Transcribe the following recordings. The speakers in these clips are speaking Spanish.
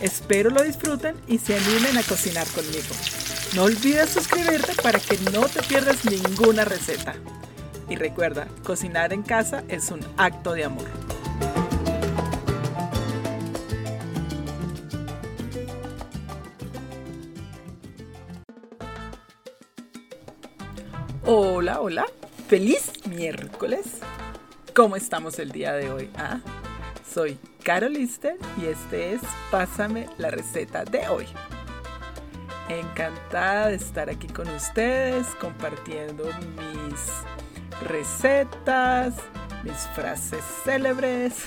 Espero lo disfruten y se animen a cocinar conmigo. No olvides suscribirte para que no te pierdas ninguna receta. Y recuerda, cocinar en casa es un acto de amor. Hola, hola. Feliz miércoles. ¿Cómo estamos el día de hoy? Ah, soy Carol Lister y este es Pásame la receta de hoy. Encantada de estar aquí con ustedes compartiendo mis recetas, mis frases célebres.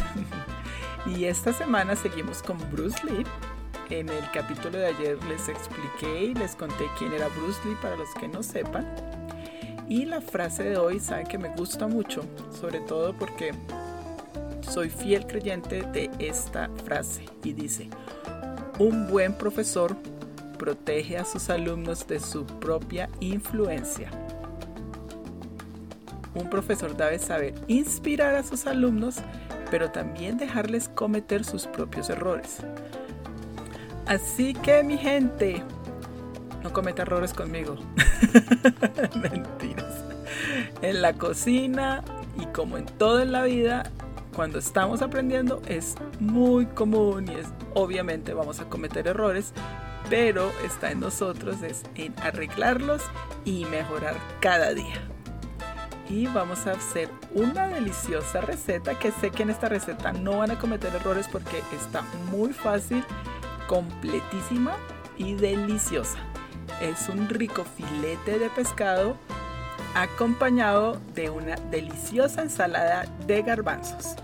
y esta semana seguimos con Bruce Lee. En el capítulo de ayer les expliqué y les conté quién era Bruce Lee para los que no sepan. Y la frase de hoy, saben que me gusta mucho, sobre todo porque soy fiel creyente de esta frase y dice, un buen profesor protege a sus alumnos de su propia influencia. Un profesor debe saber inspirar a sus alumnos, pero también dejarles cometer sus propios errores. Así que mi gente, no cometa errores conmigo. Mentiras. En la cocina y como en todo en la vida, cuando estamos aprendiendo es muy común y es obviamente vamos a cometer errores, pero está en nosotros es en arreglarlos y mejorar cada día. Y vamos a hacer una deliciosa receta que sé que en esta receta no van a cometer errores porque está muy fácil, completísima y deliciosa es un rico filete de pescado acompañado de una deliciosa ensalada de garbanzos.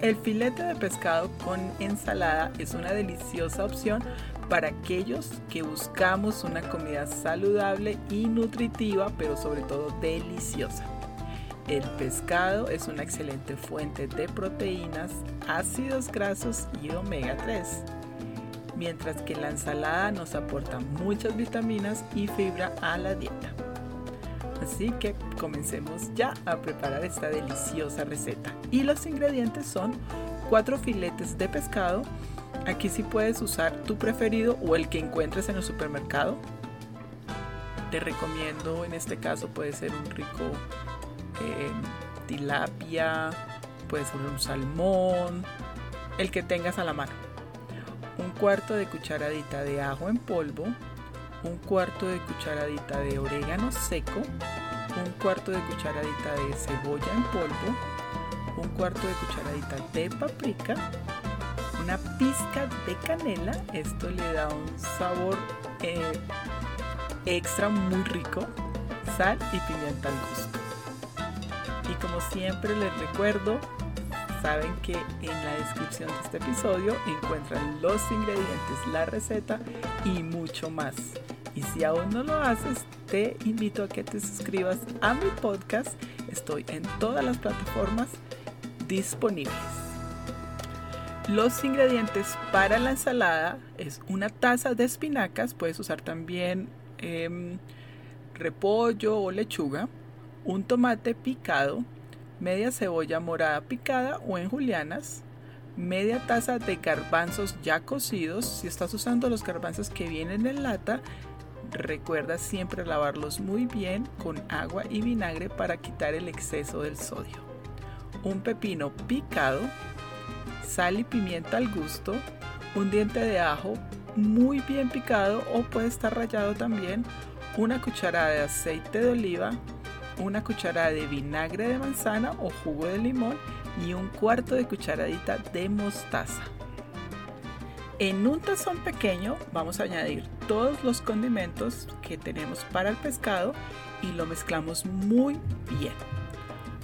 El filete de pescado con ensalada es una deliciosa opción para aquellos que buscamos una comida saludable y nutritiva, pero sobre todo deliciosa. El pescado es una excelente fuente de proteínas, ácidos grasos y omega 3 mientras que la ensalada nos aporta muchas vitaminas y fibra a la dieta. Así que comencemos ya a preparar esta deliciosa receta. Y los ingredientes son 4 filetes de pescado. Aquí sí puedes usar tu preferido o el que encuentres en el supermercado. Te recomiendo, en este caso puede ser un rico eh, tilapia, puede ser un salmón, el que tengas a la mano un cuarto de cucharadita de ajo en polvo, un cuarto de cucharadita de orégano seco, un cuarto de cucharadita de cebolla en polvo, un cuarto de cucharadita de paprika, una pizca de canela, esto le da un sabor eh, extra muy rico, sal y pimienta al gusto. Y como siempre les recuerdo, saben que en la descripción de este episodio encuentran los ingredientes, la receta y mucho más. Y si aún no lo haces, te invito a que te suscribas a mi podcast. Estoy en todas las plataformas disponibles. Los ingredientes para la ensalada es una taza de espinacas, puedes usar también em, repollo o lechuga, un tomate picado, media cebolla morada picada o en julianas, media taza de garbanzos ya cocidos. Si estás usando los garbanzos que vienen en lata, recuerda siempre lavarlos muy bien con agua y vinagre para quitar el exceso del sodio. Un pepino picado, sal y pimienta al gusto, un diente de ajo muy bien picado o puede estar rallado también, una cucharada de aceite de oliva, una cucharada de vinagre de manzana o jugo de limón y un cuarto de cucharadita de mostaza. En un tazón pequeño vamos a añadir todos los condimentos que tenemos para el pescado y lo mezclamos muy bien.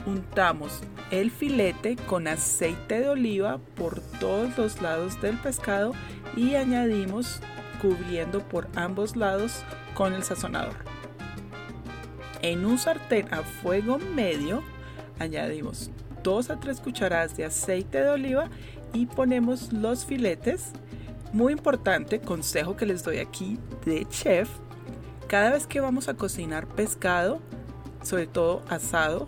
Untamos el filete con aceite de oliva por todos los lados del pescado y añadimos cubriendo por ambos lados con el sazonador. En un sartén a fuego medio añadimos 2 a 3 cucharadas de aceite de oliva y ponemos los filetes. Muy importante, consejo que les doy aquí de chef, cada vez que vamos a cocinar pescado, sobre todo asado,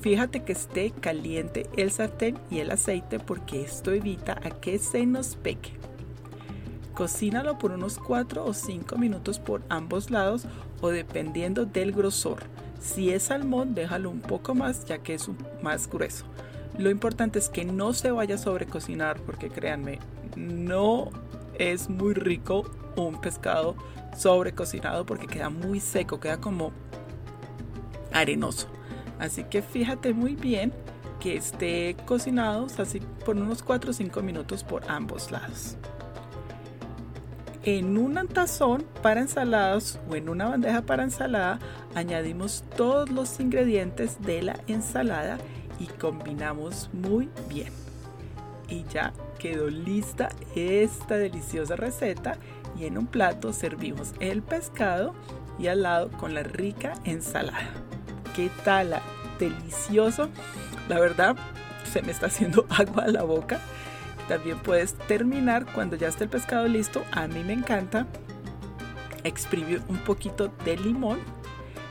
fíjate que esté caliente el sartén y el aceite porque esto evita a que se nos peque. Cocínalo por unos 4 o 5 minutos por ambos lados o dependiendo del grosor. Si es salmón, déjalo un poco más ya que es más grueso. Lo importante es que no se vaya a sobrecocinar porque créanme, no es muy rico un pescado sobrecocinado porque queda muy seco, queda como arenoso. Así que fíjate muy bien que esté cocinado así por unos 4 o 5 minutos por ambos lados. En un tazón para ensaladas o en una bandeja para ensalada añadimos todos los ingredientes de la ensalada y combinamos muy bien. Y ya quedó lista esta deliciosa receta y en un plato servimos el pescado y al lado con la rica ensalada. ¿Qué tal? Delicioso. La verdad, se me está haciendo agua a la boca. También puedes terminar cuando ya esté el pescado listo. A mí me encanta exprimir un poquito de limón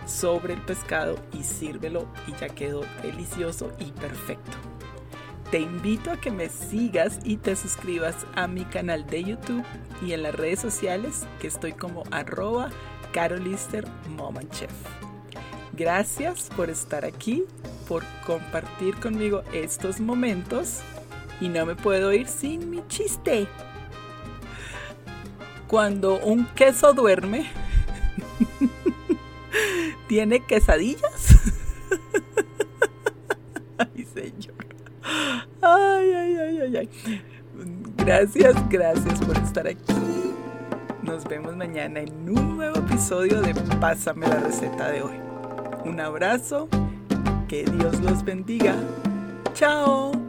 sobre el pescado y sírvelo y ya quedó delicioso y perfecto. Te invito a que me sigas y te suscribas a mi canal de YouTube y en las redes sociales que estoy como arroba carolister. Gracias por estar aquí, por compartir conmigo estos momentos y no me puedo ir sin mi chiste. Cuando un queso duerme, ¿tiene quesadillas? ay, señor. Ay, ay, ay, ay, ay. Gracias, gracias por estar aquí. Nos vemos mañana en un nuevo episodio de Pásame la receta de hoy. Un abrazo, que Dios los bendiga. Chao.